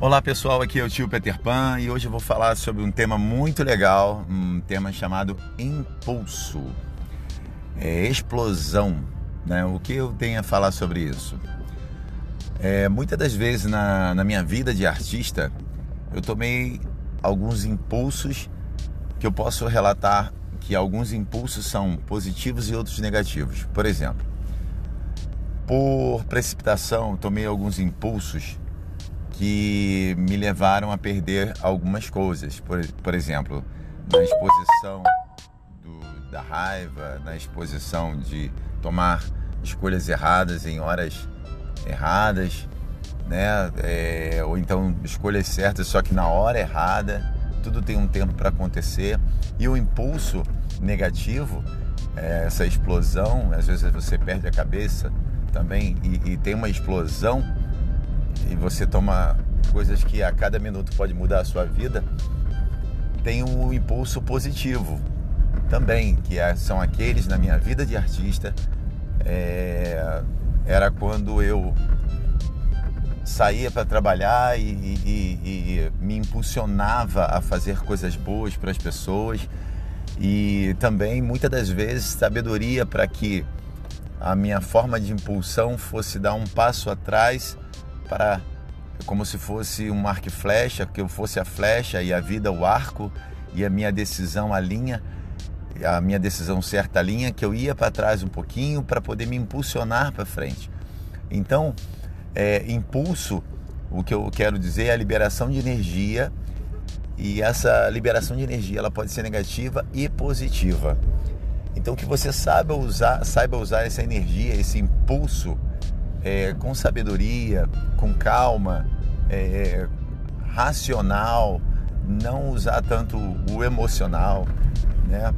Olá pessoal, aqui é o tio Peter Pan e hoje eu vou falar sobre um tema muito legal, um tema chamado impulso, é, explosão. Né? O que eu tenho a falar sobre isso? É, muitas das vezes na, na minha vida de artista eu tomei alguns impulsos que eu posso relatar que alguns impulsos são positivos e outros negativos. Por exemplo, por precipitação, tomei alguns impulsos que me levaram a perder algumas coisas. Por, por exemplo, na exposição do, da raiva, na exposição de tomar escolhas erradas em horas erradas, né? É, ou então escolhas certas só que na hora errada. Tudo tem um tempo para acontecer e o impulso negativo, é, essa explosão, às vezes você perde a cabeça também e, e tem uma explosão e você toma coisas que a cada minuto pode mudar a sua vida, tem um impulso positivo também, que é, são aqueles na minha vida de artista. É, era quando eu saía para trabalhar e, e, e, me impulsionava a fazer coisas boas para as pessoas e também muitas das vezes sabedoria para que a minha forma de impulsão fosse dar um passo atrás para como se fosse um arco e flecha, que eu fosse a flecha e a vida o arco e a minha decisão a linha, a minha decisão certa a linha, que eu ia para trás um pouquinho para poder me impulsionar para frente. Então, é, impulso, o que eu quero dizer é a liberação de energia e essa liberação de energia ela pode ser negativa e positiva. Então que você saiba usar, saiba usar essa energia, esse impulso é, com sabedoria, com calma, é, racional, não usar tanto o emocional, né?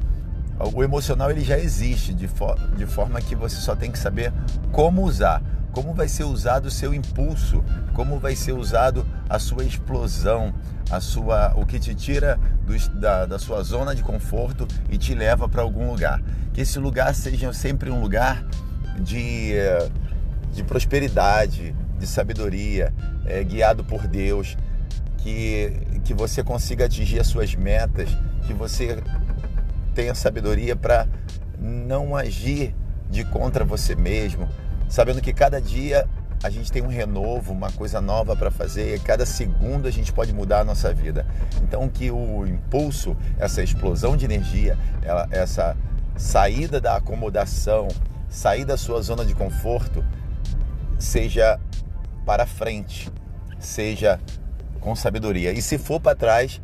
O emocional ele já existe de, de forma que você só tem que saber como usar, como vai ser usado o seu impulso, como vai ser usado a sua explosão, a sua, o que te tira do, da, da sua zona de conforto e te leva para algum lugar. Que esse lugar seja sempre um lugar de de prosperidade, de sabedoria, é, guiado por Deus, que, que você consiga atingir as suas metas, que você tenha sabedoria para não agir de contra você mesmo, sabendo que cada dia a gente tem um renovo, uma coisa nova para fazer, e cada segundo a gente pode mudar a nossa vida. Então que o impulso, essa explosão de energia, ela, essa saída da acomodação, sair da sua zona de conforto, seja para frente, seja com sabedoria. E se for para trás,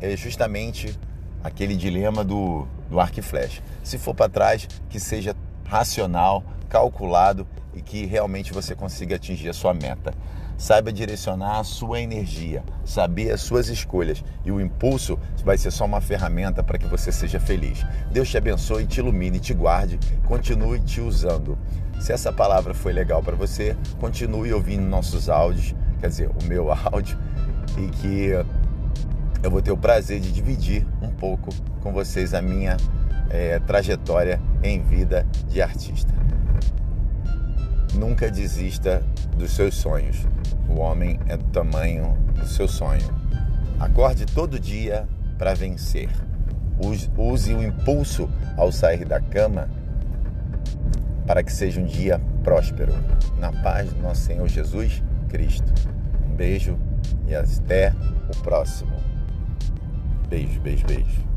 é justamente aquele dilema do, do arco e flecha. Se for para trás, que seja racional, calculado e que realmente você consiga atingir a sua meta. Saiba direcionar a sua energia, saber as suas escolhas e o impulso vai ser só uma ferramenta para que você seja feliz. Deus te abençoe, te ilumine, te guarde, continue te usando. Se essa palavra foi legal para você, continue ouvindo nossos áudios, quer dizer, o meu áudio, e que eu vou ter o prazer de dividir um pouco com vocês a minha é, trajetória em vida de artista. Nunca desista dos seus sonhos. O homem é do tamanho do seu sonho. Acorde todo dia para vencer. Use o impulso ao sair da cama para que seja um dia próspero. Na paz do nosso Senhor Jesus Cristo. Um beijo e até o próximo. Beijo, beijo, beijo.